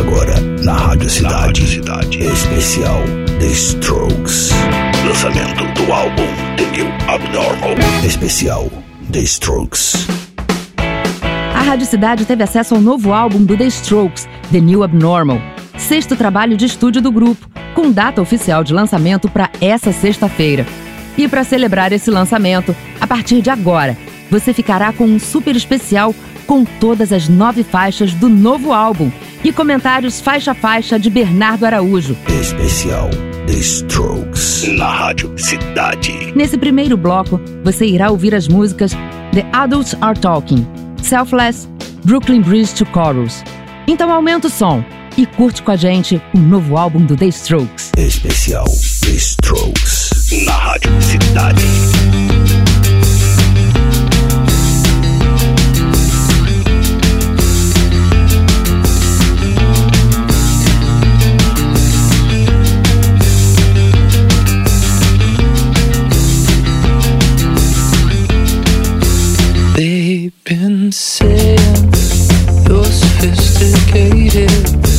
Agora, na Rádio Cidade, Cidade. especial The Strokes. Lançamento do álbum The New Abnormal. Especial The Strokes. A Rádio Cidade teve acesso ao novo álbum do The Strokes, The New Abnormal, sexto trabalho de estúdio do grupo, com data oficial de lançamento para essa sexta-feira. E para celebrar esse lançamento, a partir de agora, você ficará com um super especial com todas as nove faixas do novo álbum e comentários faixa a faixa de Bernardo Araújo. Especial The Strokes na Rádio Cidade. Nesse primeiro bloco, você irá ouvir as músicas The Adults Are Talking, Selfless, Brooklyn Bridge to Chorus. Então aumenta o som e curte com a gente o novo álbum do The Strokes. Especial The Strokes na Rádio Cidade. saying you're sophisticated.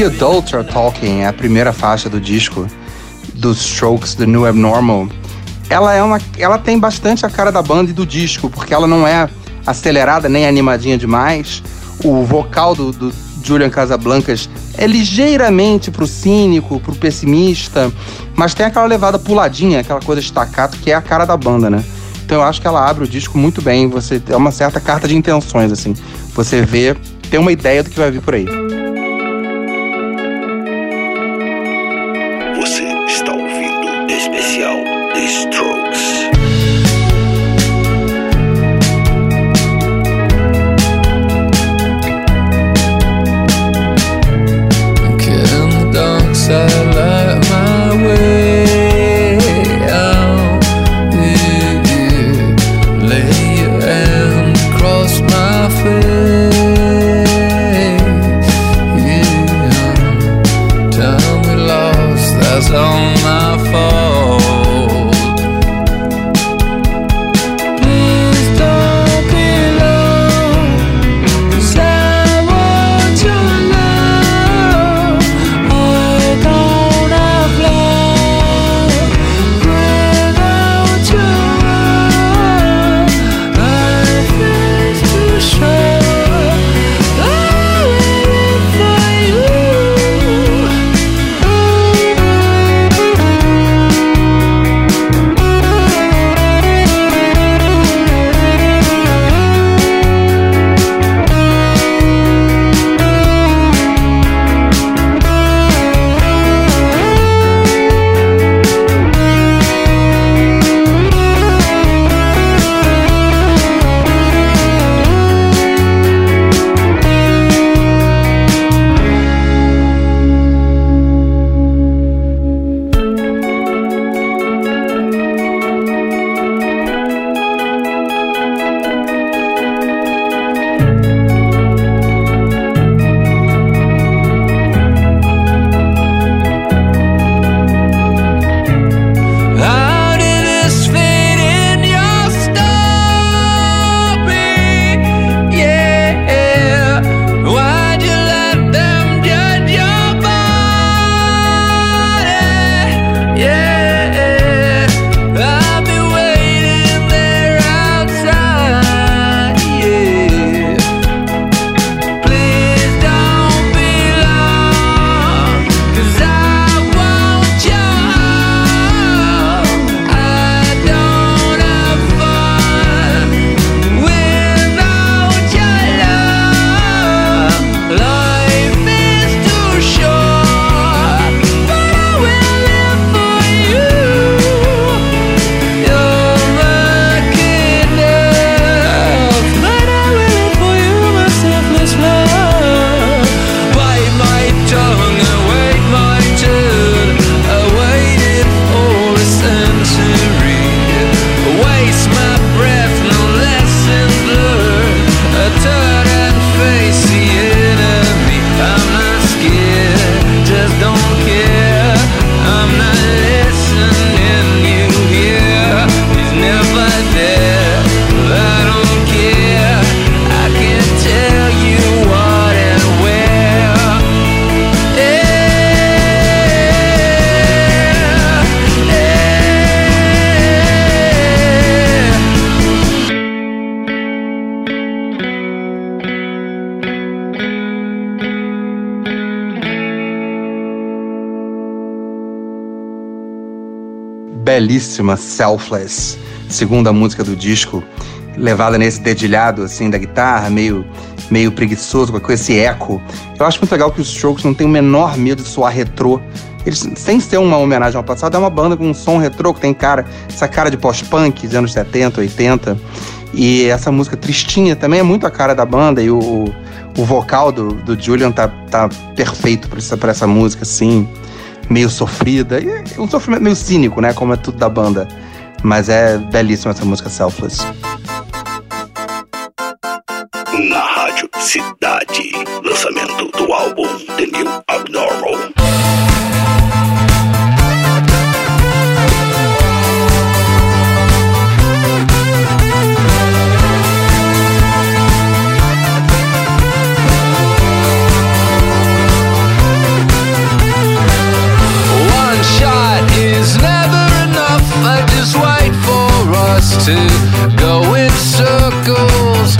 The Adults Are Talking é a primeira faixa do disco dos Strokes, The New Abnormal. Ela é uma, ela tem bastante a cara da banda e do disco, porque ela não é acelerada nem animadinha demais. O vocal do, do Julian Casablancas é ligeiramente pro cínico, pro pessimista, mas tem aquela levada puladinha, aquela coisa estacato que é a cara da banda, né? Então eu acho que ela abre o disco muito bem, você é uma certa carta de intenções assim. Você vê, tem uma ideia do que vai vir por aí. fall. Belíssima Selfless, segunda música do disco, levada nesse dedilhado assim da guitarra, meio meio preguiçoso com esse eco. Eu acho muito legal que os Strokes não tem o menor medo de soar retrô. Eles, sem ser uma homenagem ao passado, é uma banda com um som retrô, que tem cara, essa cara de pós-punk dos anos 70, 80. E essa música tristinha também é muito a cara da banda, e o, o vocal do, do Julian tá, tá perfeito pra essa, essa música, assim meio sofrida. É um sofrimento meio cínico, né? Como é tudo da banda. Mas é belíssima essa música Selfless. Na Rádio Cidade, lançamento do álbum The New Abnormal. To go in circles.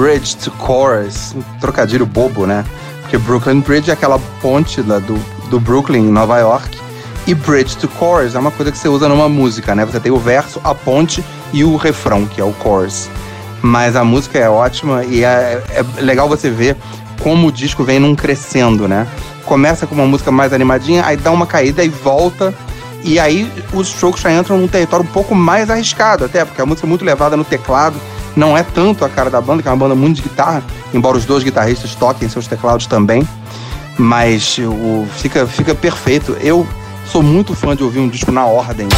Bridge to Chorus, um trocadilho bobo, né? Porque Brooklyn Bridge é aquela ponte lá do, do Brooklyn, em Nova York. E Bridge to Chorus é uma coisa que você usa numa música, né? Você tem o verso, a ponte e o refrão, que é o chorus. Mas a música é ótima e é, é legal você ver como o disco vem num crescendo, né? Começa com uma música mais animadinha, aí dá uma caída e volta. E aí os Strokes já entram num território um pouco mais arriscado, até, porque a música é muito levada no teclado, não é tanto a cara da banda, que é uma banda muito de guitarra, embora os dois guitarristas toquem seus teclados também. Mas o, fica, fica perfeito. Eu sou muito fã de ouvir um disco na ordem.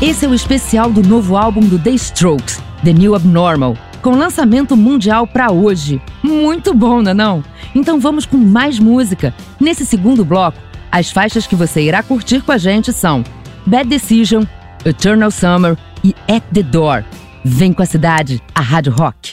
Esse é o especial do novo álbum do The Strokes, The New Abnormal, com lançamento mundial para hoje. Muito bom, não é não? Então vamos com mais música. Nesse segundo bloco, as faixas que você irá curtir com a gente são Bad Decision, Eternal Summer e At the Door. Vem com a cidade, a Rádio Rock.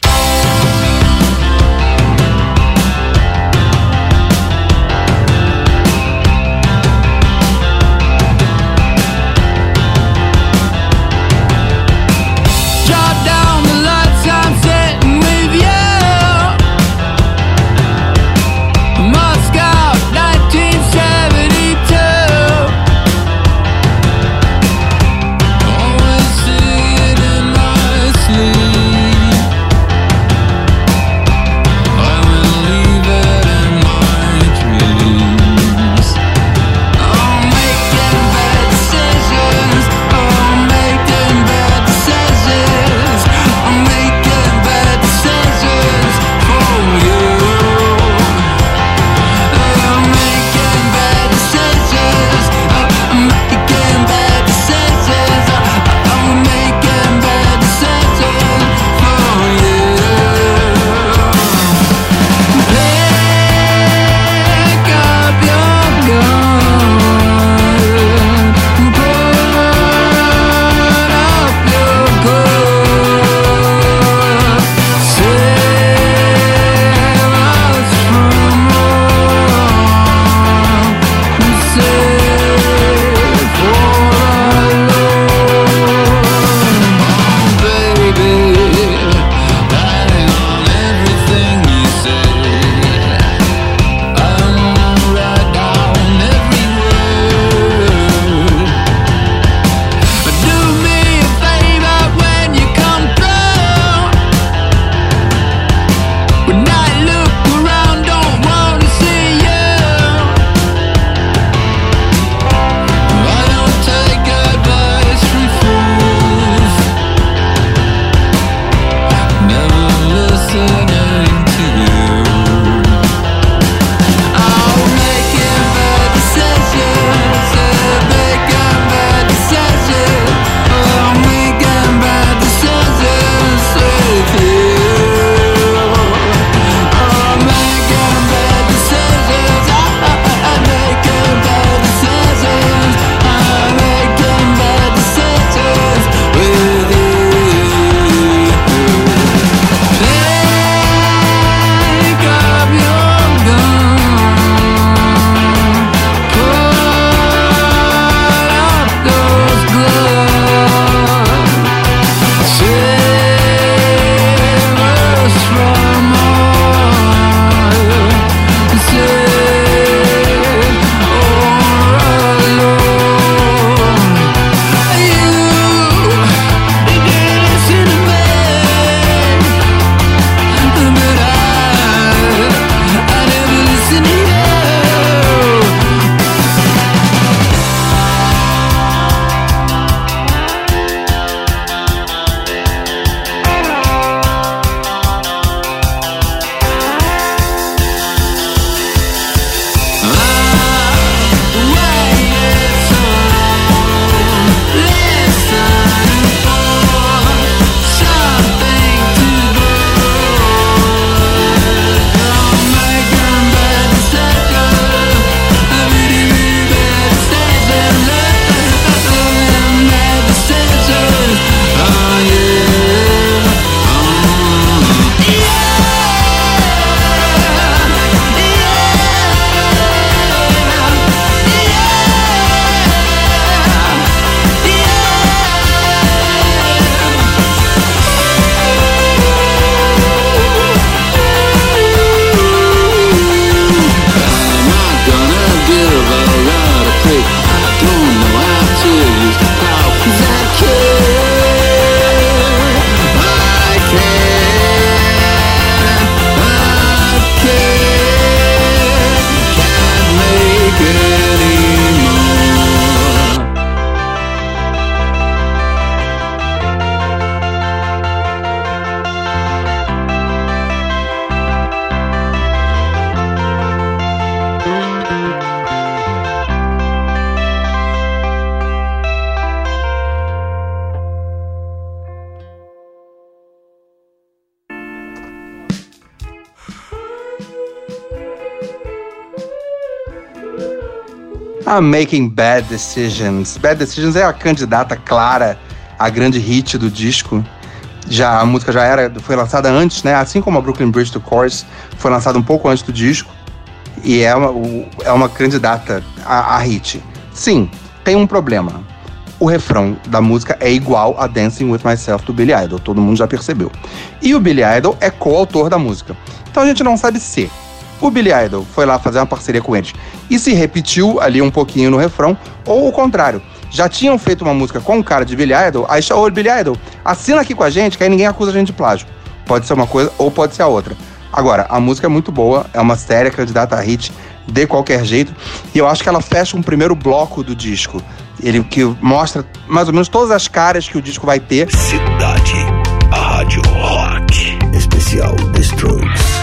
A Making Bad Decisions. Bad Decisions é a candidata clara a grande hit do disco. Já a música já era foi lançada antes, né? Assim como a Brooklyn Bridge to Chorus foi lançada um pouco antes do disco e é uma, é uma candidata a, a hit. Sim, tem um problema. O refrão da música é igual a Dancing with Myself do Billy Idol, todo mundo já percebeu. E o Billy Idol é coautor da música. Então a gente não sabe se o Billy Idol foi lá fazer uma parceria com eles e se repetiu ali um pouquinho no refrão, ou o contrário. Já tinham feito uma música com o cara de Billy Idol, aí chamou o Billy Idol, assina aqui com a gente, que aí ninguém acusa a gente de plágio. Pode ser uma coisa ou pode ser a outra. Agora, a música é muito boa, é uma séria candidata a hit de qualquer jeito, e eu acho que ela fecha um primeiro bloco do disco. Ele que mostra mais ou menos todas as caras que o disco vai ter. Cidade, a Rádio Rock, especial The Strokes.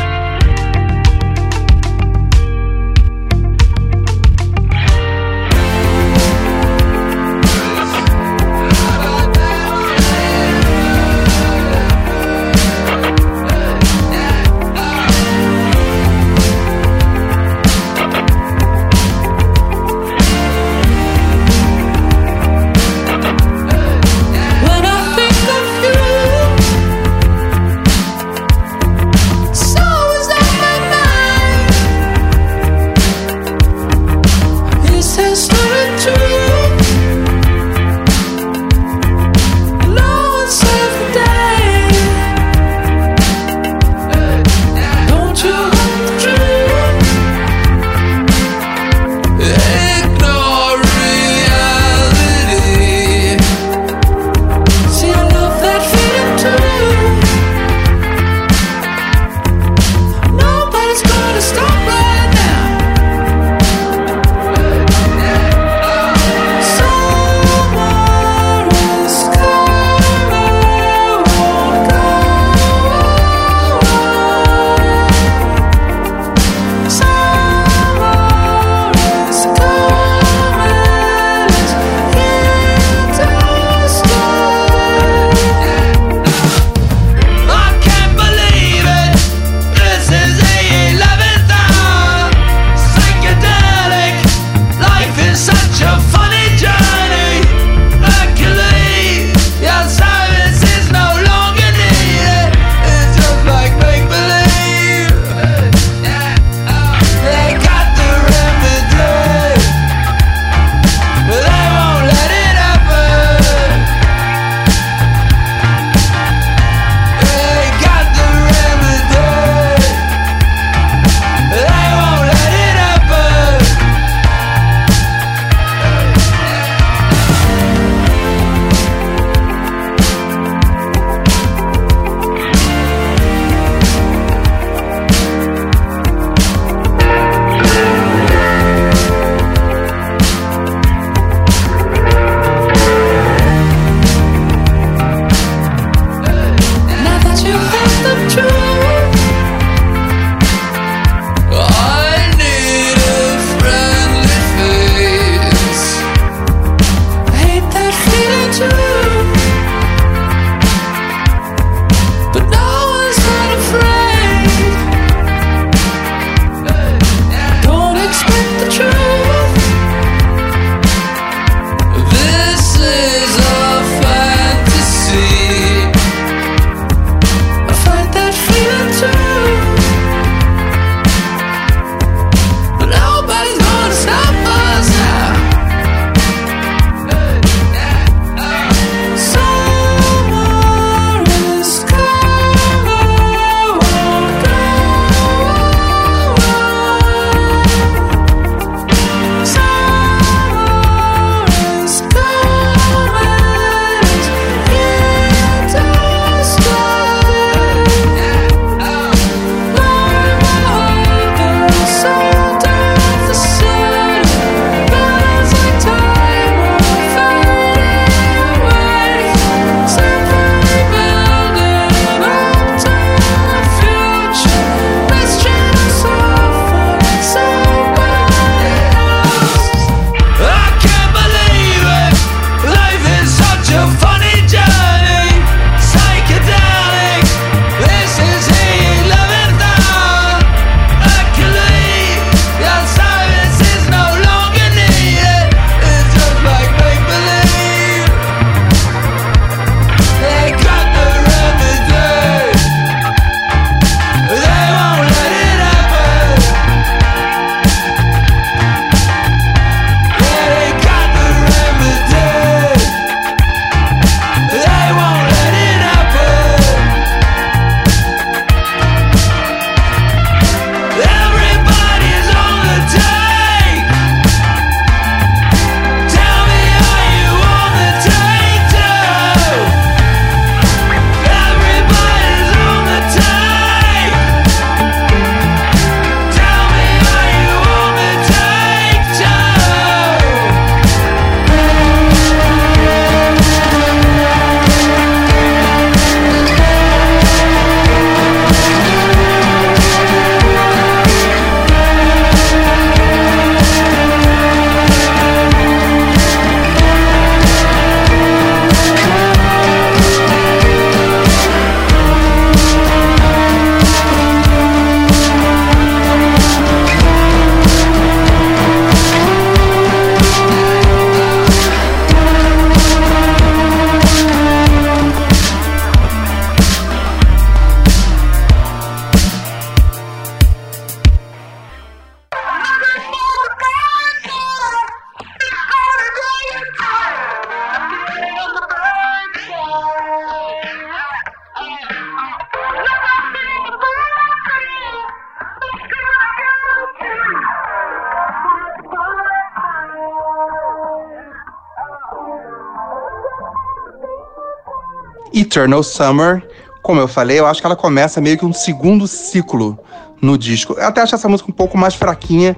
Eternal Summer, como eu falei, eu acho que ela começa meio que um segundo ciclo no disco. Eu até acho essa música um pouco mais fraquinha.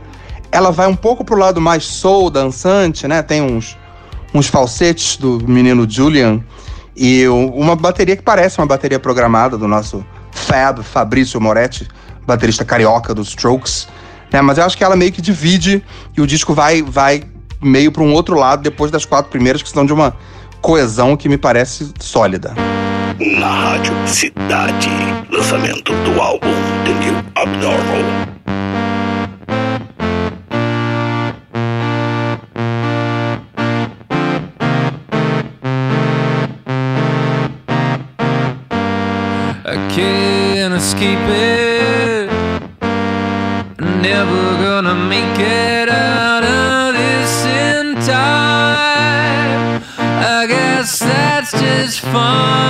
Ela vai um pouco pro lado mais soul, dançante, né? Tem uns, uns falsetes do menino Julian e uma bateria que parece uma bateria programada do nosso Fab, Fabrício Moretti, baterista carioca dos Strokes. Né? Mas eu acho que ela meio que divide e o disco vai, vai meio para um outro lado depois das quatro primeiras, que são de uma coesão que me parece sólida. Na Rádio Cidade, lançamento do álbum The New Abnormal. I can't escape it. Never gonna make it out of this in time. I guess that's just fine.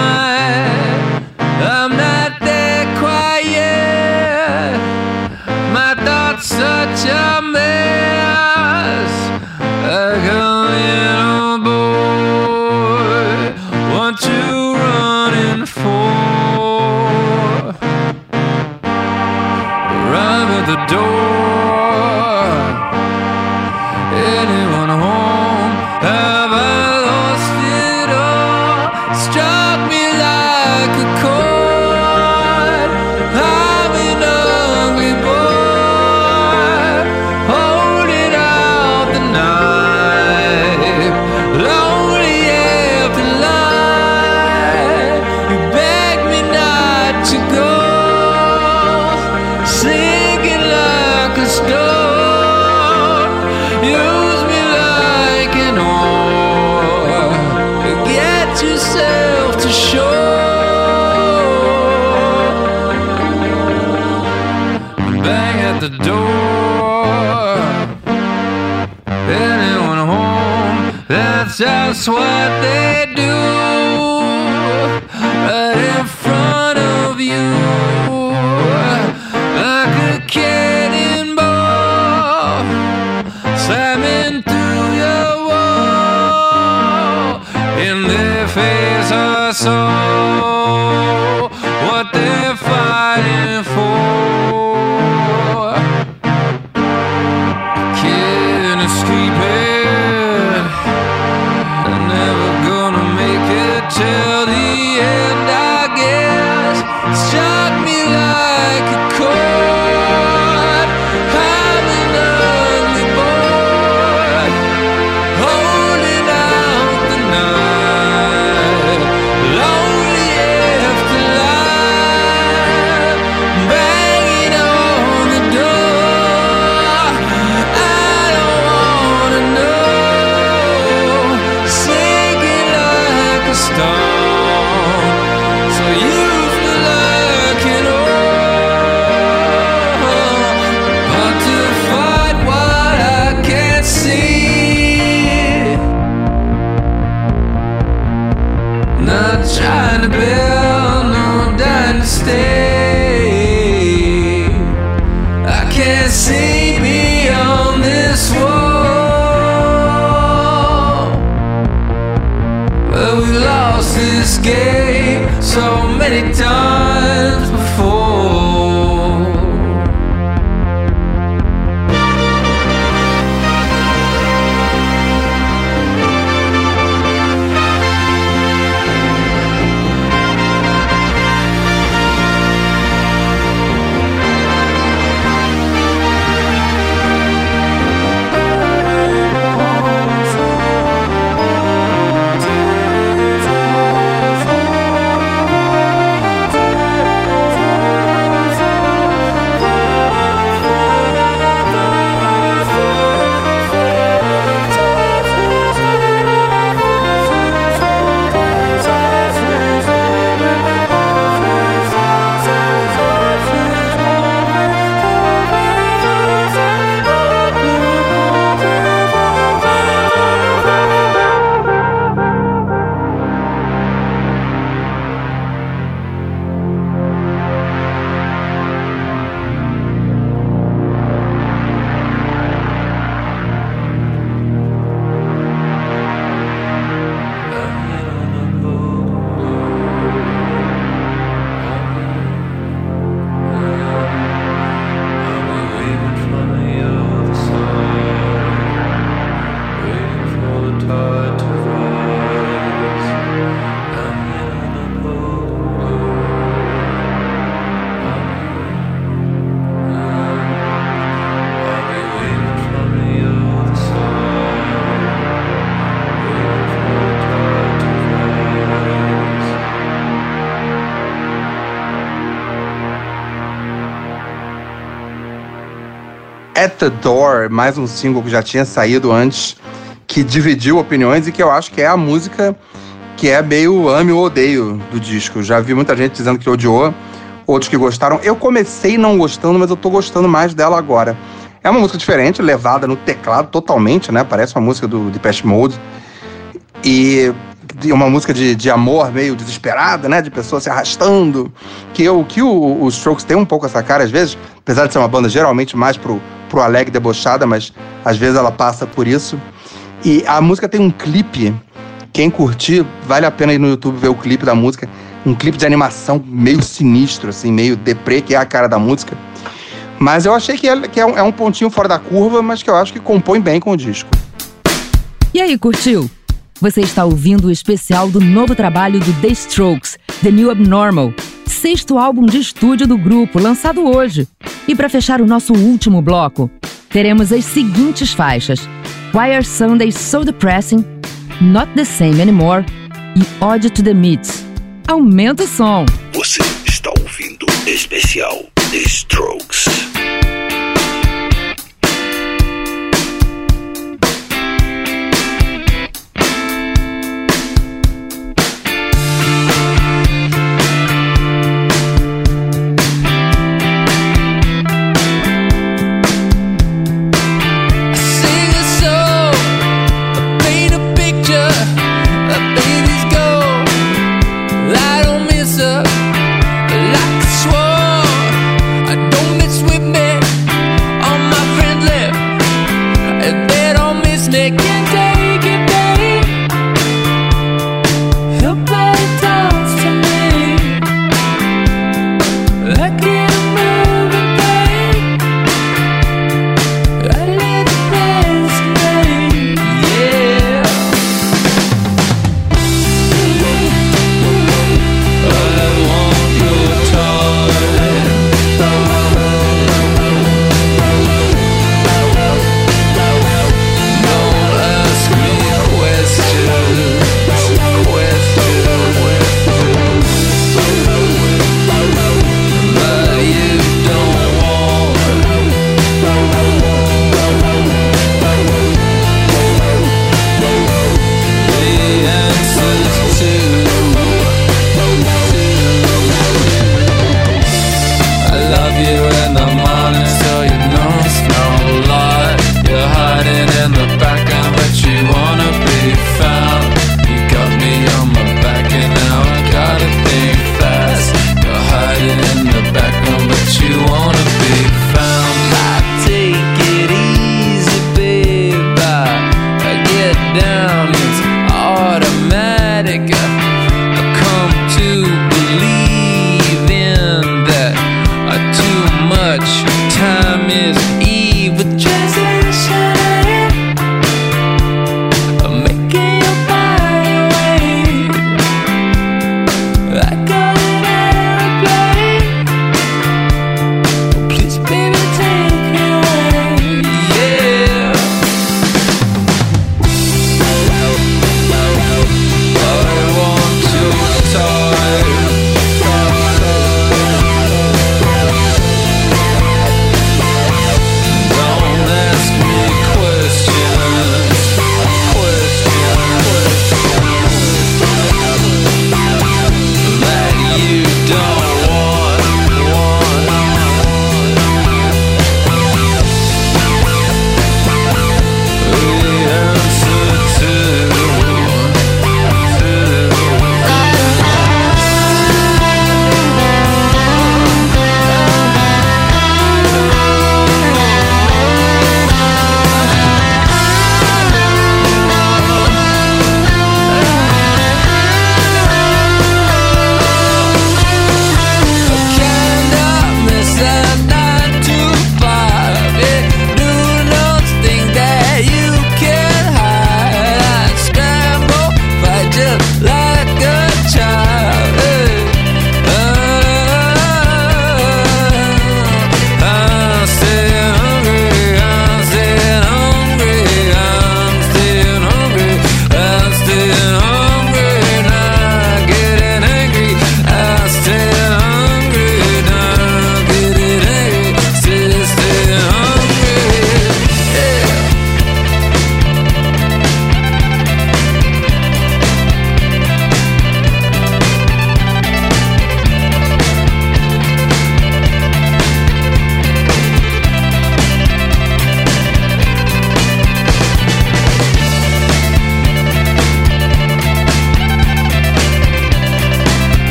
That's At the Door, mais um single que já tinha saído antes, que dividiu opiniões e que eu acho que é a música que é meio ame ou odeio do disco. Já vi muita gente dizendo que odiou, outros que gostaram. Eu comecei não gostando, mas eu tô gostando mais dela agora. É uma música diferente, levada no teclado totalmente, né? Parece uma música do Depeche Mode. E uma música de, de amor meio desesperada, né? De pessoa se arrastando. Que, o, que o, o Strokes tem um pouco essa cara, às vezes, apesar de ser uma banda geralmente mais pro, pro alegre debochada, mas às vezes ela passa por isso. E a música tem um clipe. Quem curtir, vale a pena ir no YouTube ver o clipe da música. Um clipe de animação meio sinistro, assim, meio deprê, que é a cara da música. Mas eu achei que, é, que é, um, é um pontinho fora da curva, mas que eu acho que compõe bem com o disco. E aí, curtiu? Você está ouvindo o especial do novo trabalho do The Strokes, The New Abnormal, sexto álbum de estúdio do grupo, lançado hoje. E para fechar o nosso último bloco, teremos as seguintes faixas: Why Are Sundays So Depressing, Not the Same Anymore e Ode to the Meats. Aumenta o som! Você está ouvindo especial The Strokes. they can't take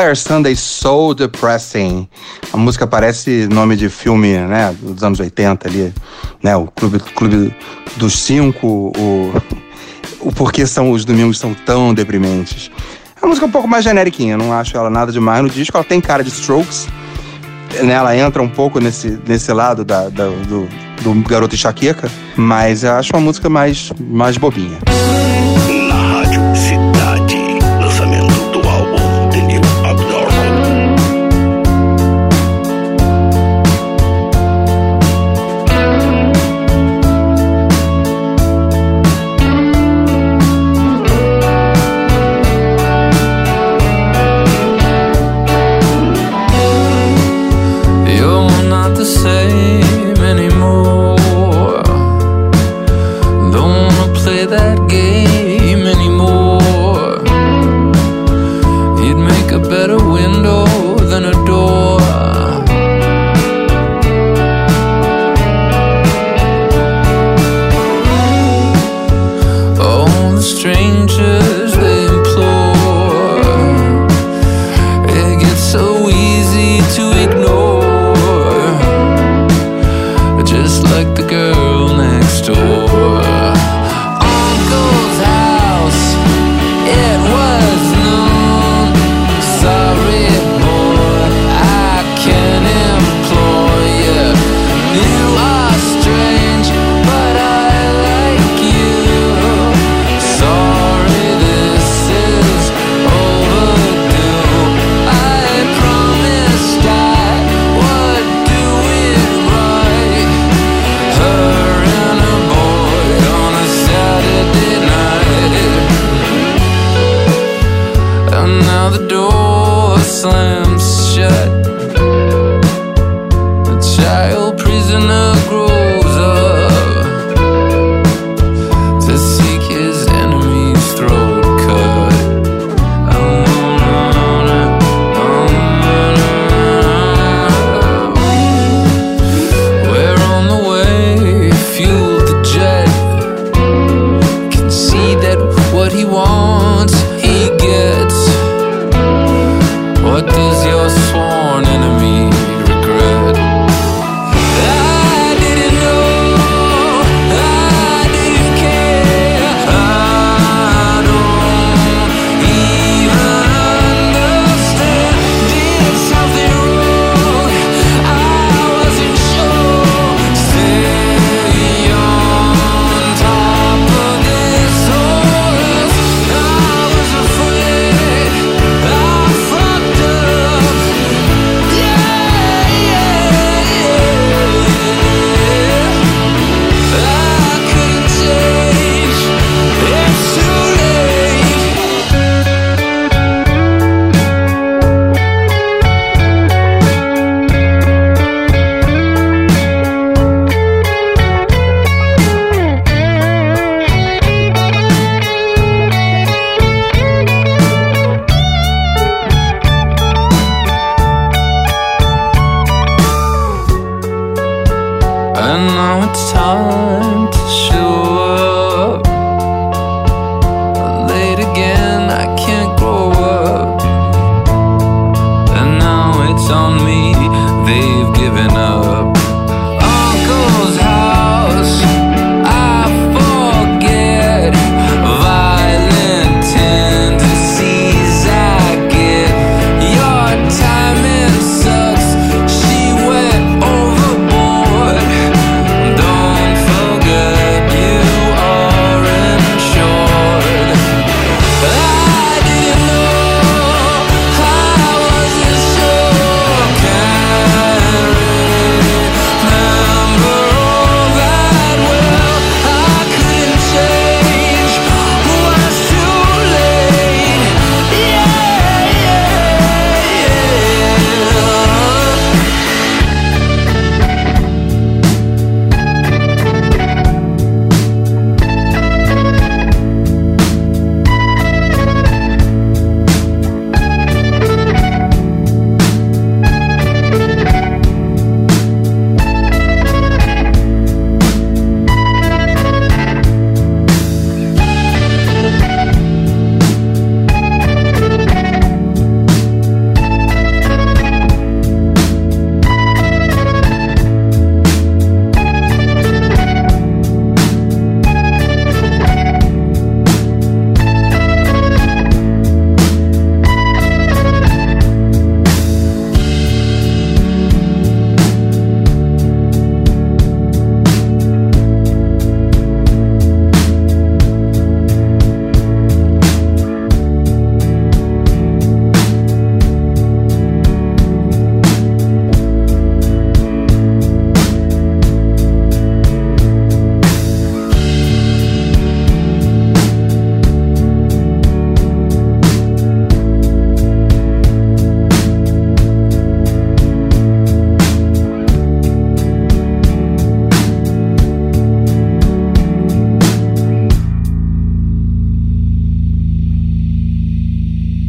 Why Are Sundays So Depressing? A música parece nome de filme, né? Dos anos 80 ali, né? O Clube, Clube dos Cinco, o, o Porquê são, os Domingos São Tão Deprimentes. É uma música um pouco mais generiquinha, não acho ela nada demais no disco. Ela tem cara de Strokes, né? Ela entra um pouco nesse, nesse lado da, da do, do Garoto Enxaqueca, mas eu acho uma música mais, mais bobinha. Música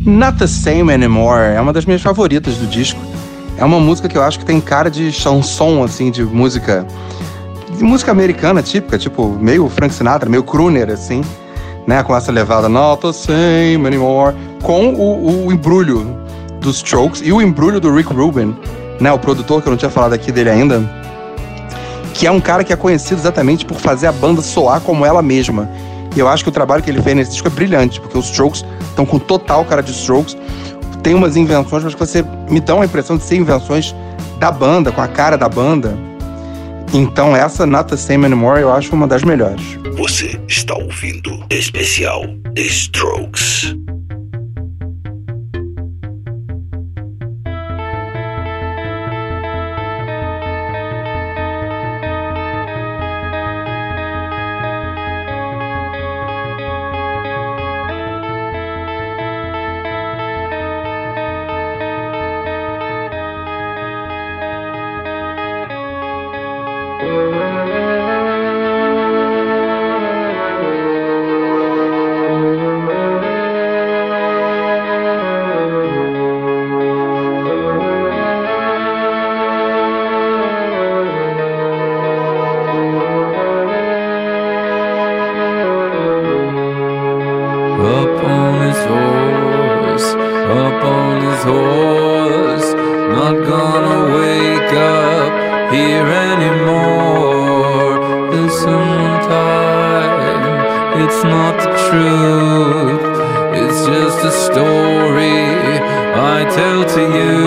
Not the Same Anymore é uma das minhas favoritas do disco. É uma música que eu acho que tem cara de chanson, assim, de música. De música americana típica, tipo, meio Frank Sinatra, meio crooner, assim, né? Com essa levada Not the Same Anymore. Com o, o embrulho dos Strokes e o embrulho do Rick Rubin, né? O produtor, que eu não tinha falado aqui dele ainda. Que é um cara que é conhecido exatamente por fazer a banda soar como ela mesma. E eu acho que o trabalho que ele fez nesse disco é brilhante, porque os Strokes estão com total cara de Strokes. Tem umas invenções, mas que você me dá a impressão de ser invenções da banda, com a cara da banda. Então essa the Same Anymore eu acho uma das melhores. Você está ouvindo especial Strokes. Not gonna wake up here anymore. Listen time, it's not the truth. It's just a story I tell to you.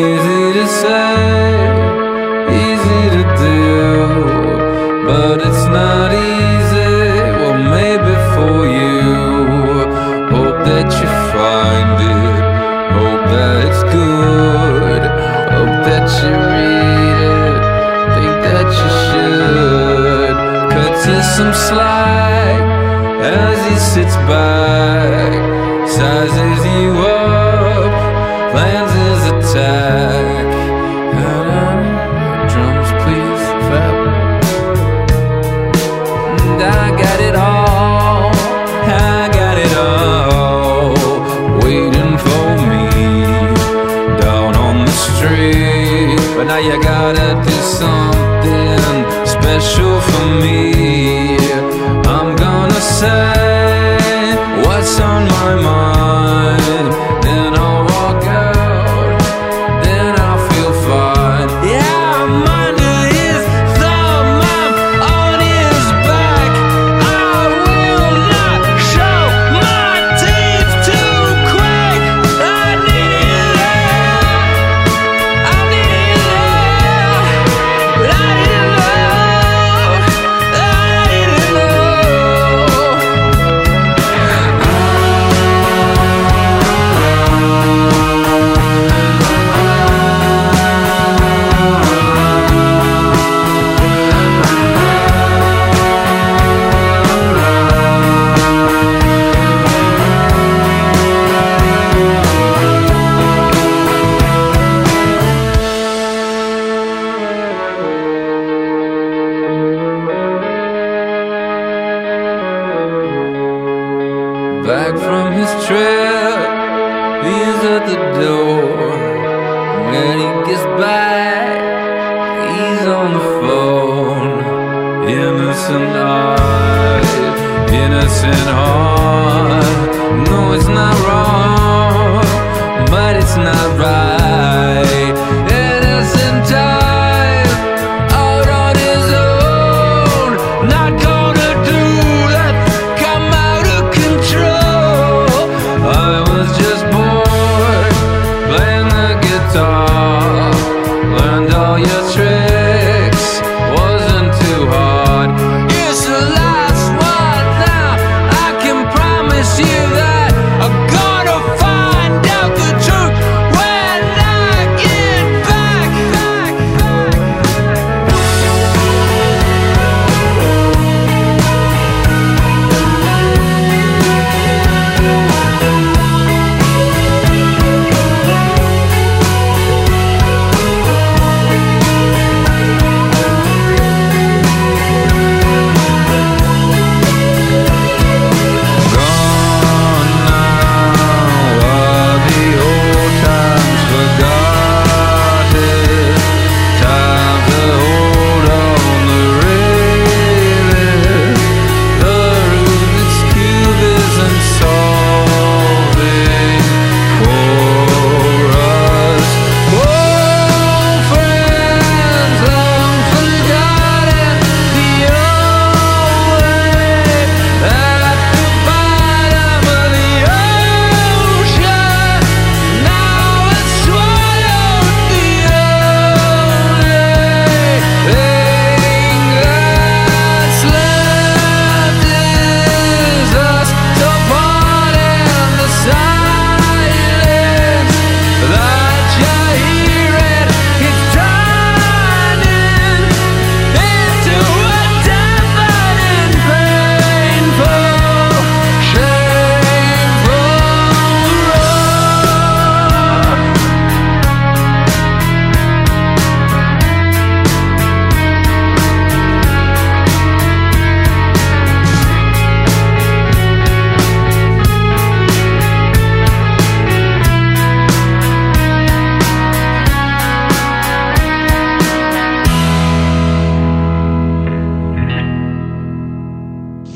Easy to say, easy to do, some slack as he sits back, sizes you up, plans his attack. Um, drums, please. And I got it all, I got it all, waiting for me down on the street. But now you gotta do something special for me. Say what's on my mind,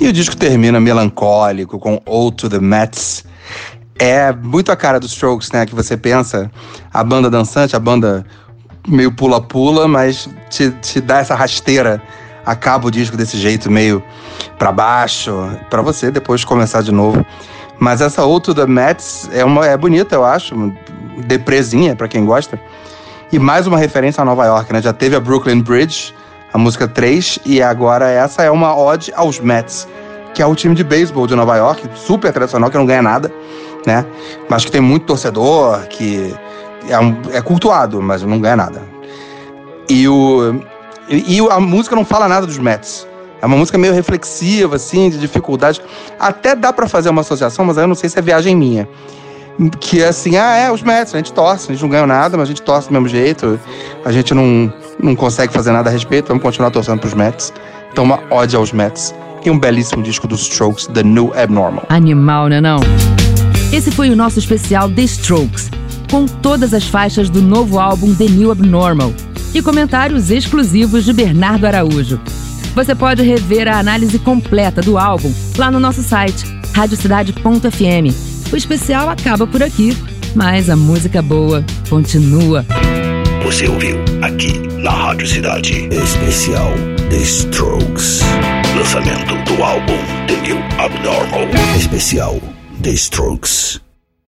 E o disco termina melancólico com Ode to the Mets. É muito a cara dos Strokes, né? Que você pensa a banda dançante, a banda meio pula-pula, mas te, te dá essa rasteira. Acaba o disco desse jeito, meio para baixo, para você depois começar de novo. Mas essa to the Mets é, uma, é bonita, eu acho. Depresinha, para quem gosta. E mais uma referência a Nova York, né? Já teve a Brooklyn Bridge, a música 3, e agora essa é uma ode aos Mets, que é o time de beisebol de Nova York, super tradicional, que não ganha nada, né? Mas que tem muito torcedor, que é, um, é cultuado, mas não ganha nada. E, o, e, e a música não fala nada dos Mets. É uma música meio reflexiva, assim, de dificuldade. Até dá para fazer uma associação, mas eu não sei se é viagem minha que é assim, ah, é, os Mets, a gente torce, a gente não ganha nada, mas a gente torce do mesmo jeito, a gente não, não consegue fazer nada a respeito, vamos continuar torcendo pros Mets. Então, uma ódio aos Mets. E um belíssimo disco dos Strokes, The New Abnormal. Animal, né não? Esse foi o nosso especial The Strokes, com todas as faixas do novo álbum The New Abnormal e comentários exclusivos de Bernardo Araújo. Você pode rever a análise completa do álbum lá no nosso site, radiocidade.fm o especial acaba por aqui, mas a música boa continua. Você ouviu aqui na Rádio Cidade Especial The Strokes. Lançamento do álbum The New Abnormal. Especial The Strokes.